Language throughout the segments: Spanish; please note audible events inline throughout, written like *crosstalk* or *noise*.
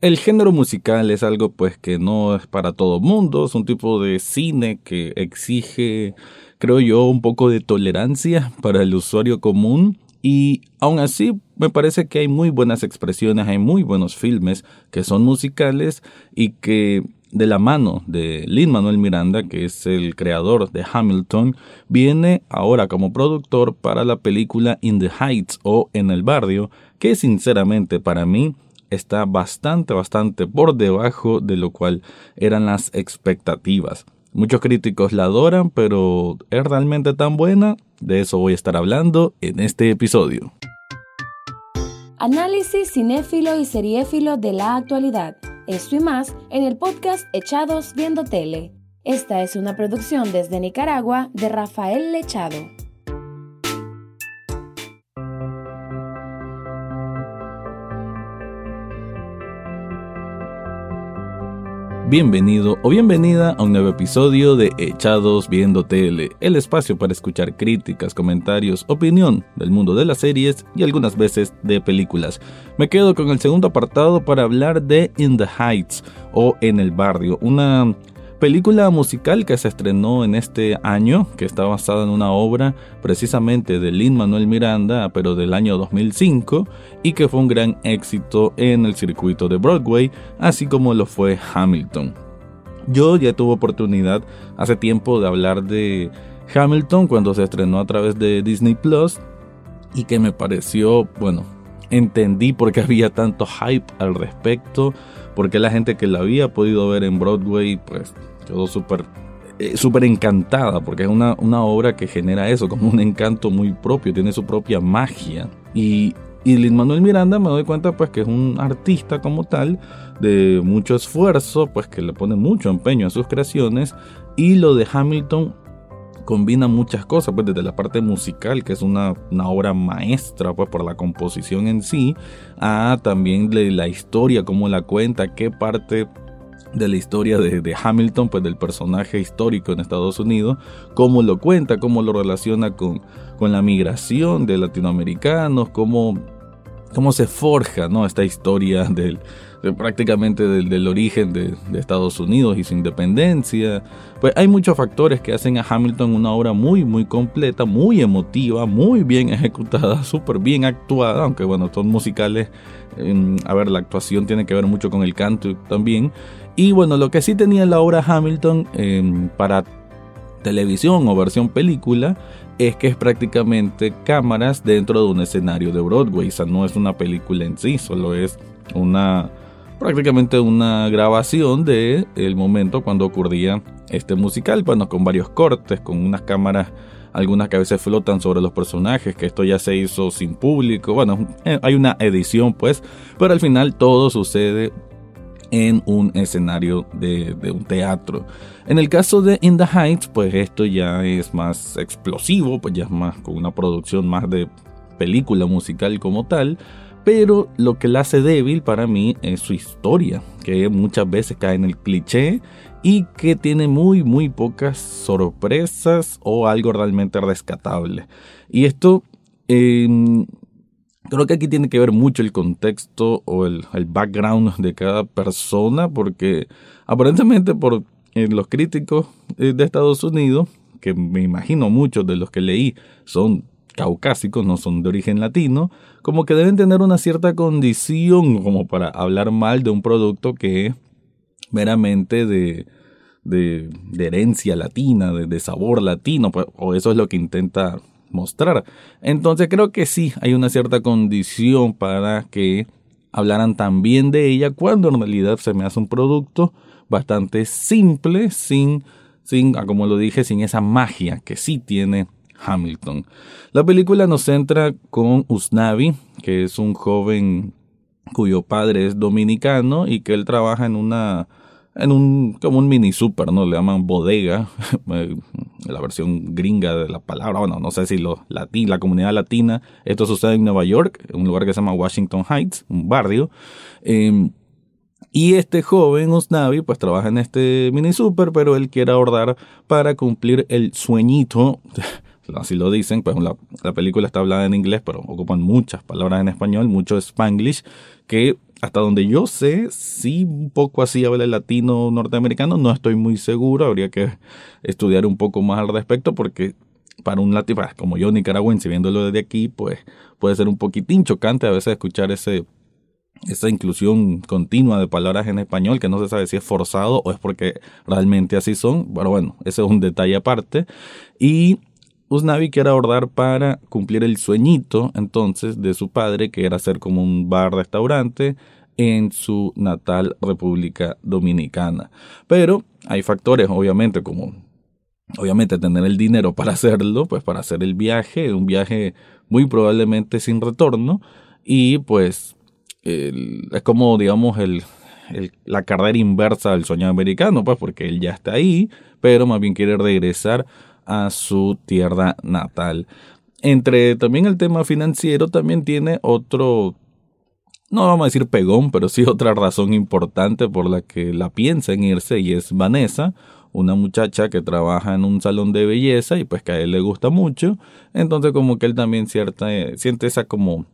El género musical es algo pues que no es para todo mundo, es un tipo de cine que exige, creo yo, un poco de tolerancia para el usuario común y aún así me parece que hay muy buenas expresiones, hay muy buenos filmes que son musicales y que de la mano de Lin Manuel Miranda, que es el creador de Hamilton, viene ahora como productor para la película In the Heights o En el Barrio, que sinceramente para mí está bastante, bastante por debajo de lo cual eran las expectativas. Muchos críticos la adoran, pero ¿es realmente tan buena? De eso voy a estar hablando en este episodio. Análisis cinéfilo y seriéfilo de la actualidad. Esto y más en el podcast Echados Viendo Tele. Esta es una producción desde Nicaragua de Rafael Lechado. Bienvenido o bienvenida a un nuevo episodio de Echados Viendo Tele, el espacio para escuchar críticas, comentarios, opinión del mundo de las series y algunas veces de películas. Me quedo con el segundo apartado para hablar de In the Heights o En el Barrio, una película musical que se estrenó en este año, que está basada en una obra precisamente de Lin Manuel Miranda, pero del año 2005, y que fue un gran éxito en el circuito de Broadway, así como lo fue Hamilton. Yo ya tuve oportunidad hace tiempo de hablar de Hamilton cuando se estrenó a través de Disney Plus y que me pareció, bueno, entendí por qué había tanto hype al respecto, porque la gente que la había podido ver en Broadway, pues quedó súper eh, súper encantada, porque es una, una, obra que genera eso, como un encanto muy propio, tiene su propia magia. Y, y Lin Manuel Miranda me doy cuenta pues que es un artista como tal, de mucho esfuerzo, pues que le pone mucho empeño a sus creaciones, y lo de Hamilton combina muchas cosas, pues desde la parte musical, que es una, una, obra maestra, pues por la composición en sí, a también de la historia, cómo la cuenta, qué parte de la historia de, Hamilton, pues del personaje histórico en Estados Unidos, cómo lo cuenta, cómo lo relaciona con, con la migración de latinoamericanos, cómo, cómo se forja ¿no? esta historia *laughs* del, prácticamente del, origen de, Estados Unidos y su independencia. Pues hay muchos factores que hacen a Hamilton una obra muy, muy completa, muy emotiva, muy bien *laughs* ejecutada, súper bien actuada, aunque bueno, son musicales. a ver, la actuación tiene que ver mucho con el canto también. Y bueno, lo que sí tenía la obra Hamilton em, para televisión o versión película es que es prácticamente cámaras dentro de un escenario de Broadway. O sea, no es una película en sí, solo es una prácticamente una grabación de el momento cuando ocurría este musical, bueno, con varios cortes, con unas cámaras algunas que a veces flotan sobre los personajes, que esto ya se hizo sin público, bueno, eh, hay una edición pues, pero al final todo sucede en un escenario de, un teatro. En el caso de In the Heights, pues esto ya es más explosivo, pues ya es más con una producción más de película musical como tal. Pero lo que la hace débil para mí es su historia, que muchas veces cae en el cliché y que tiene muy muy pocas sorpresas o algo realmente rescatable. Y esto em, Creo que aquí tiene que ver mucho el contexto o el, background de cada persona, porque aparentemente por eh, los críticos eh, de Estados Unidos, que me imagino muchos de los que leí son caucásicos, no son de origen latino, como que deben tener una cierta condición como para hablar mal de un producto que es meramente de, de, herencia latina, de, sabor latino, pues, o eso es lo que intenta mostrar. Entonces creo que sí hay una cierta condición para que hablaran también de ella cuando en realidad se me hace un producto bastante simple, sin, sin, ah, como lo dije, sin esa magia que sí tiene Hamilton. La película nos centra con Usnavi, que es un joven cuyo padre es dominicano y que él trabaja en una en un como un mini super, ¿no? Le llaman bodega, *laughs* eh, la versión gringa de la palabra, bueno, no sé si lo la comunidad latina, esto sucede en Nueva York, un lugar que se llama Washington Heights, un barrio. Em, y este joven Usnavi pues trabaja en este mini super, pero él quiere ahorrar para cumplir el sueñito, *laughs* así lo dicen, pues la, película está hablada en inglés, pero ocupan muchas palabras en español, mucho spanglish, que hasta donde yo sé, sí un poco así habla el latino norteamericano, no estoy muy seguro, habría que estudiar un poco más al respecto porque para un latino, como yo nicaragüense viéndolo desde aquí, pues puede ser un poquitín chocante a veces escuchar ese esa inclusión continua de palabras en español que no se sabe si es forzado o es porque realmente así son. Pero bueno, ese es un detalle aparte. Y Usnavi quiere abordar para cumplir el sueñito entonces de su padre, que era hacer como un bar-restaurante en su natal República Dominicana. Pero hay factores, obviamente, como obviamente tener el dinero *laughs* para hacerlo, pues para hacer el viaje, un viaje muy probablemente sin retorno, y pues es como, digamos, el, la carrera inversa del sueño americano, pues porque él ya está ahí, pero más bien quiere regresar a su tierra natal. Entre también el tema financiero, también tiene otro, no vamos a decir pegón, pero sí otra razón importante por la que la piensa en irse y es Vanessa, una muchacha que trabaja en un salón de belleza y pues que a él le gusta mucho, entonces como que él también cierta, siente esa como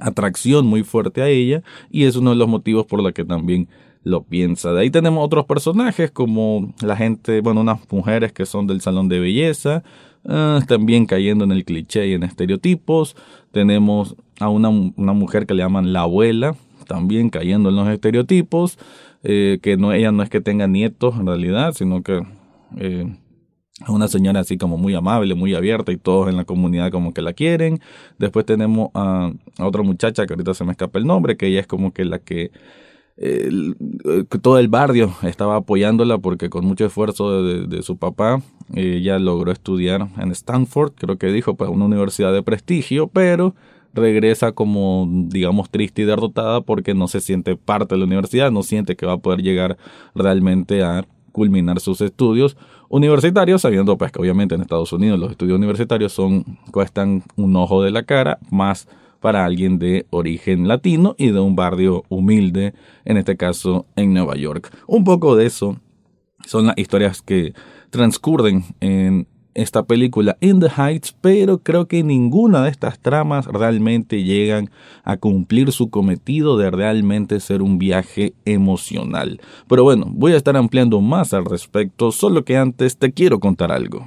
atracción muy fuerte a ella y es uno de los motivos por los que también lo piensa. De ahí tenemos otros personajes como la gente, bueno, unas mujeres que son del salón de belleza, ah, también cayendo en el cliché y en estereotipos. Tenemos a una, una, mujer que le llaman la abuela, también cayendo en los estereotipos, eh, que no, ella no es que tenga nietos en realidad, sino que eh, una señora así como muy amable, muy abierta y todos en la comunidad como que la quieren. Después tenemos a, otra muchacha que ahorita se me escapa el nombre, que ella es como que la que todo el barrio estaba apoyándola porque con mucho esfuerzo de, su papá ella logró estudiar en Stanford, creo que dijo, pues una universidad de prestigio, pero regresa como digamos triste y derrotada porque no se siente parte de la universidad, no siente que va a poder llegar realmente a culminar sus estudios universitarios, sabiendo pues que obviamente en Estados Unidos los estudios universitarios son cuestan un ojo de la cara, más para alguien de origen latino y de un barrio humilde, en este caso en Nueva York. Un poco de eso son las historias que transcurren en esta película In the Heights, pero creo que ninguna de estas tramas realmente llegan a cumplir su cometido de realmente ser un viaje emocional. Pero bueno, voy a estar ampliando más al respecto, solo que antes te quiero contar algo.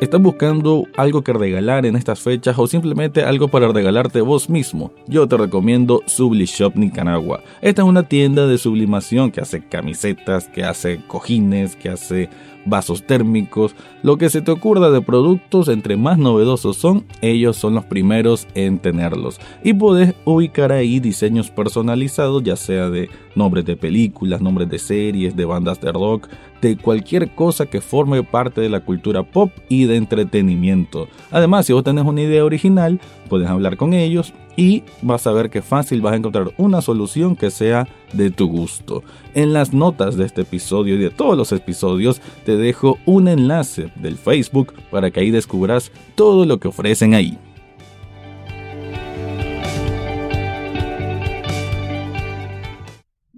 ¿Estás buscando algo que regalar en estas fechas o simplemente algo para regalarte vos mismo? Yo te recomiendo Sublishop Nicaragua. Esta es una tienda de sublimación que hace camisetas, que hace cojines, que hace vasos térmicos, lo que se te ocurra de productos, entre más novedosos son, ellos son los primeros en tenerlos. Y puedes ubicar ahí diseños personalizados, ya sea de nombres de películas, nombres de series, de bandas de rock, de cualquier cosa que forme parte de la cultura pop y de entretenimiento. Además, si vos tenés una idea original, puedes hablar con ellos y vas a ver que fácil vas a encontrar una solución que sea de tu gusto. En las notas de este episodio y de todos los episodios te dejo un enlace del Facebook para que ahí descubras todo lo que ofrecen ahí.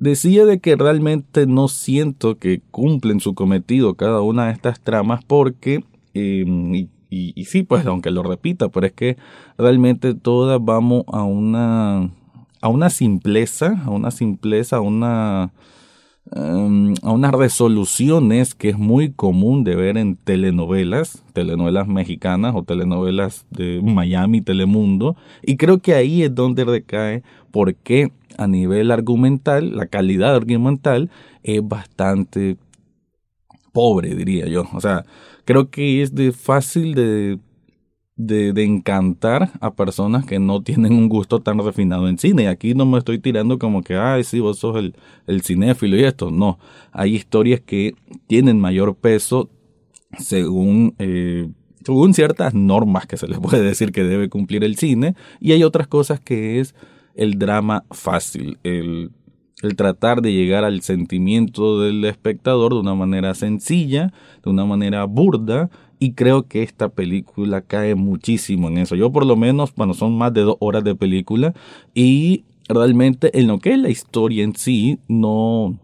Decía de que realmente no siento que cumplen su cometido cada una de estas tramas porque, em, y, sí, pues aunque lo repita, pero es que realmente todas vamos a una, a una simpleza, a una simpleza, a una, em, a unas resoluciones que es muy común de ver en telenovelas, telenovelas mexicanas o telenovelas de Miami, Telemundo, y creo que ahí es donde recae porque a nivel argumental, la calidad argumental es bastante pobre, diría yo. O sea, creo que es de fácil de, de, encantar a personas que no tienen un gusto tan refinado en cine. Aquí no me estoy tirando como que, ay, sí, vos sos el, el cinéfilo y esto. No, hay historias que tienen mayor peso según... Eh, según ciertas normas que se les puede decir que debe cumplir el cine, y hay otras cosas que es el drama fácil, el el tratar de llegar al sentimiento del espectador de una manera sencilla, de una manera burda, y creo que esta película cae muchísimo en eso. Yo por lo menos, bueno, son más de dos horas de película y realmente en lo que es la historia en sí, no,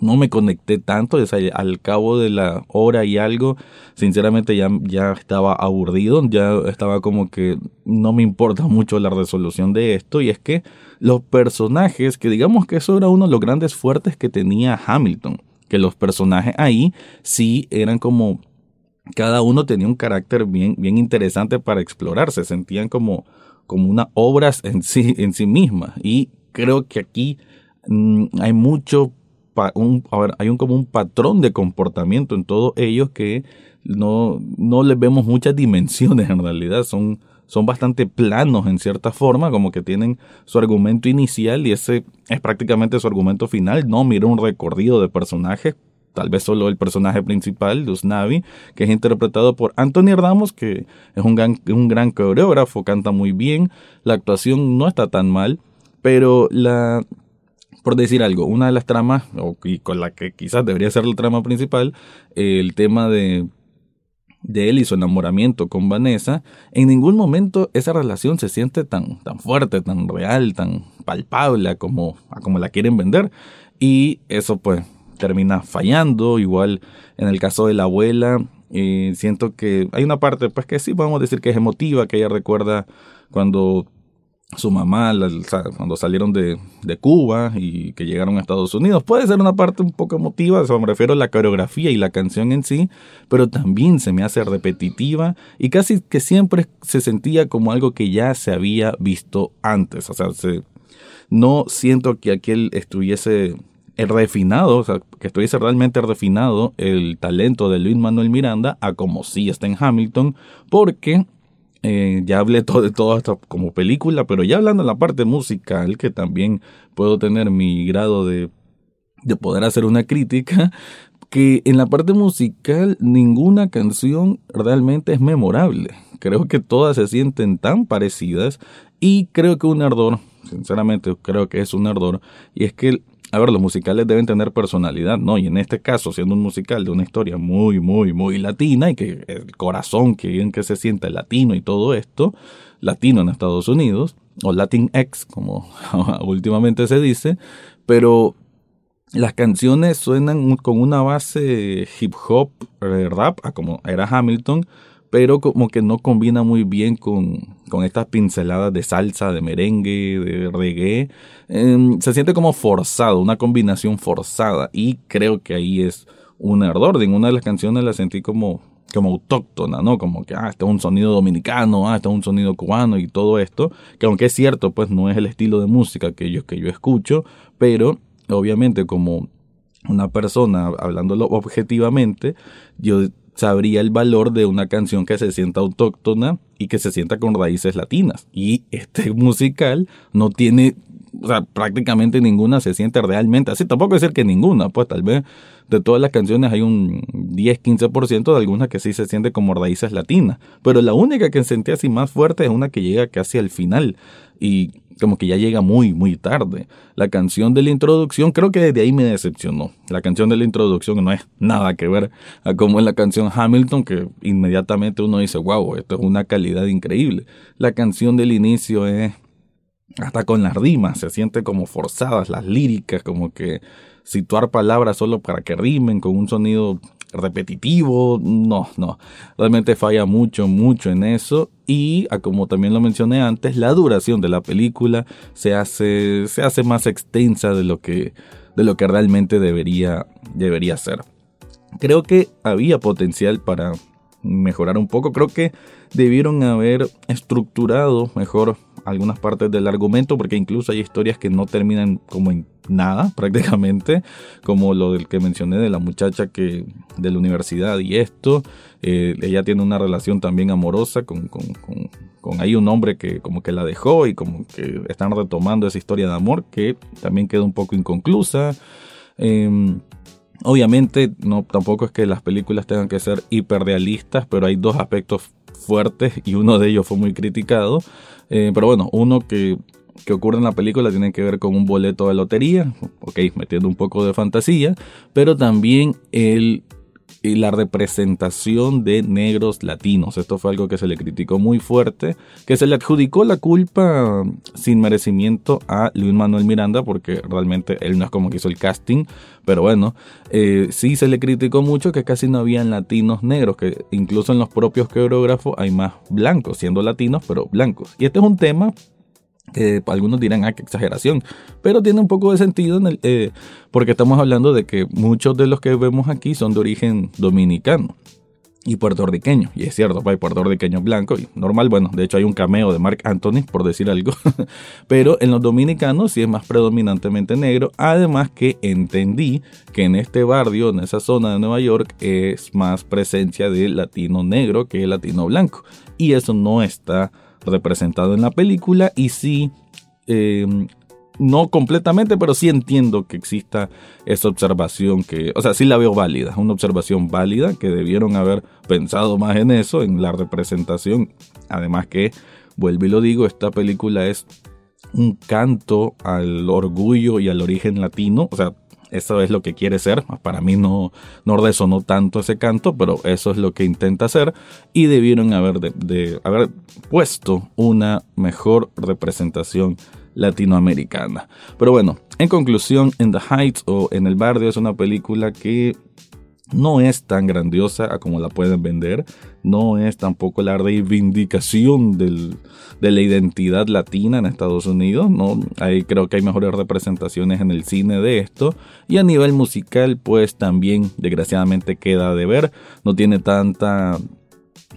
no me conecté tanto, al cabo de la hora y algo, sinceramente ya, ya estaba aburrido, ya estaba como que no me importa *laughs* mucho la resolución de esto, y es que los personajes, que digamos que eso era uno de los grandes fuertes que tenía Hamilton, que los personajes ahí sí eran como, cada uno tenía un carácter bien, bien interesante para explorar, se sentían como, como una obras en sí, en sí misma, y creo que aquí mm, hay mucho hay un como un patrón de comportamiento en todos ellos que no, no les vemos muchas dimensiones en realidad, son, son bastante planos en cierta forma, como que tienen su argumento inicial y ese es prácticamente su argumento final, no mira un recorrido de personajes, tal vez solo el personaje principal, Luz Navi, que es interpretado por Anthony Ramos, que es un gran, un gran coreógrafo, canta muy bien, la actuación no está tan mal, pero la por decir algo, una de las tramas, o, y con la que quizás debería ser la trama principal, el tema de, de él y su enamoramiento con Vanessa, en ningún momento esa relación se siente tan, tan fuerte, tan real, tan palpable como, como la quieren vender. Y eso pues termina fallando, igual en el caso de la abuela, eh, siento que hay una parte pues que sí podemos decir que es emotiva, que ella recuerda cuando su mamá cuando salieron de, de, Cuba y que llegaron a Estados Unidos. Puede ser una parte un poco emotiva, o me refiero a la coreografía y la canción en sí, pero también se me hace repetitiva y casi que siempre se sentía como algo que ya se había visto antes. O sea, no siento que aquel estuviese refinado, o sea, que estuviese realmente refinado el talento de Luis Manuel Miranda a como sí está en Hamilton, porque eh, ya hablé todo, de todo esto como película, pero ya hablando de la parte musical, que también puedo tener mi grado de, de poder hacer una crítica, que en la parte musical ninguna canción realmente es memorable. Creo que todas se sienten tan parecidas y creo que un ardor, sinceramente creo que es un ardor, y es que a ver, los musicales deben tener personalidad, ¿no? Y en este caso, siendo un musical de una historia muy, muy, muy latina y que el corazón que en que se sienta latino y todo esto, latino en Estados Unidos, o Latinx, como *laughs* últimamente se dice, pero las canciones suenan con una base hip hop, eh, rap, como era Hamilton, pero como que no combina muy bien con, con estas pinceladas de salsa, de merengue, de reggae. Em, se siente como forzado, una combinación forzada y creo que ahí es un error. En una de las canciones la sentí como, como autóctona, ¿no? Como que, ah, este es un sonido dominicano, ah, este es un sonido cubano y todo esto, que aunque es cierto, pues no es el estilo de música que yo, que yo escucho, pero obviamente como una persona, hablándolo objetivamente, yo sabría el valor de una canción que se sienta autóctona y que se sienta con raíces latinas. Y este *laughs* musical no tiene, o sea, prácticamente ninguna se siente realmente así. Tampoco decir que ninguna, pues tal vez de todas las canciones hay un 10-15% de algunas que sí se siente como raíces latinas. Pero la única que sentí así más fuerte es una que llega casi al final. Y como que ya llega muy, muy tarde. La canción de la introducción creo que desde ahí me decepcionó. La canción de la introducción no es nada que ver a como es la canción Hamilton, que inmediatamente uno dice, wow, esto es una calidad increíble. La canción del inicio es hasta con las rimas, se siente como forzadas las líricas, como que situar palabras solo para que rimen con un sonido repetitivo, no, no, realmente falla mucho, mucho en eso y como también lo mencioné antes, la duración de la película se hace, se hace más extensa de lo que, de lo que realmente debería, debería ser. Creo que había potencial para mejorar un poco, creo que debieron haber estructurado mejor algunas partes del argumento, porque incluso hay historias que no terminan como en nada *laughs* prácticamente, como lo del que mencioné de la muchacha que de la universidad y esto, eh, ella tiene una relación también amorosa con, con, con, ahí un hombre que como que la dejó y como que están retomando esa historia de amor que también queda un poco inconclusa. Em, obviamente no tampoco es que las películas tengan que ser hiperrealistas, pero hay dos aspectos fuertes y uno de ellos fue muy criticado. Eh, pero bueno, uno que, que ocurre en la película tiene que ver con un boleto de lotería, ok, metiendo un poco de fantasía, pero también el y la representación de negros latinos. Esto fue algo que se le criticó muy fuerte, que se le adjudicó la culpa sin merecimiento a Luis Manuel Miranda, porque realmente él no es como que hizo el casting, pero bueno, eh, sí se le criticó mucho que casi no habían latinos negros, que incluso en los propios coreógrafos hay más blancos, siendo latinos, pero blancos. Y este es un tema algunos dirán, ah, qué exageración, pero tiene un poco de sentido eh, porque estamos hablando de que muchos de los que vemos aquí son de origen dominicano y puertorriqueño, y es cierto, hay puertorriqueños blancos, y normal, bueno, de hecho hay un cameo de Mark Anthony, por decir algo, *laughs* pero en los dominicanos sí es más predominantemente negro, además que entendí que en este barrio, en esa zona de Nueva York, es más presencia de latino negro que latino blanco, y eso no está representado en la película y sí, em, no completamente, pero sí entiendo que exista esa observación que, o sea, sí la veo válida, una observación válida que debieron haber pensado más en eso, en la representación. Además que, vuelvo y lo digo, esta película es un canto al orgullo y al origen latino, o sea, eso es lo que quiere ser. Para mí no, no resonó tanto ese canto, pero eso es lo que intenta hacer. Y debieron haber, de, haber puesto una mejor representación latinoamericana. Pero bueno, en conclusión, In the Heights o En el Barrio es una película que no es tan grandiosa como la pueden vender, no es tampoco la reivindicación del, de la identidad latina en Estados Unidos, no, creo que hay mejores representaciones en el cine de esto, y a nivel musical pues también desgraciadamente queda de ver, no tiene tanta,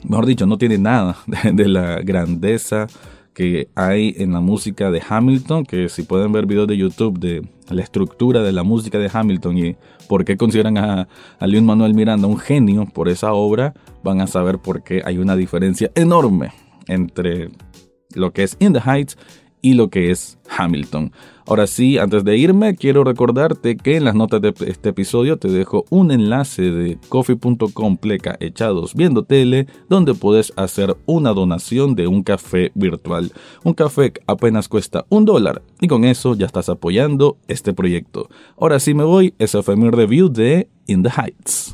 mejor dicho, no tiene nada *laughs* de la grandeza que hay en la música de Hamilton, que si pueden ver videos de YouTube de la estructura de la música de Hamilton y por qué consideran a, a Manuel Miranda un genio por esa obra, van a saber por qué hay una diferencia enorme entre lo que es In the Heights y lo que es Hamilton. Ahora sí, antes de irme, quiero recordarte que en las notas de este episodio te dejo un enlace de coffee.com pleca echados viendo tele, donde puedes hacer una donación de un café virtual. Un café apenas cuesta un dólar y con eso ya estás apoyando este proyecto. Ahora sí me voy, ese fue mi review de In the Heights.